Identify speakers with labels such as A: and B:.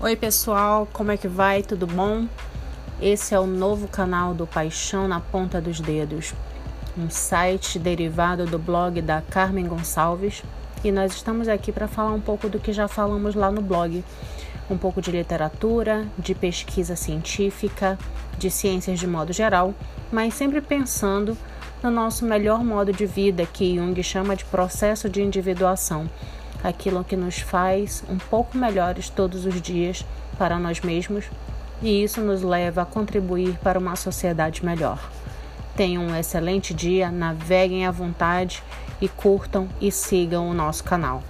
A: Oi, pessoal, como é que vai? Tudo bom? Esse é o novo canal do Paixão na Ponta dos Dedos, um site derivado do blog da Carmen Gonçalves, e nós estamos aqui para falar um pouco do que já falamos lá no blog. Um pouco de literatura, de pesquisa científica, de ciências de modo geral, mas sempre pensando no nosso melhor modo de vida, que Jung chama de processo de individuação aquilo que nos faz um pouco melhores todos os dias para nós mesmos e isso nos leva a contribuir para uma sociedade melhor. Tenham um excelente dia, naveguem à vontade e curtam e sigam o nosso canal.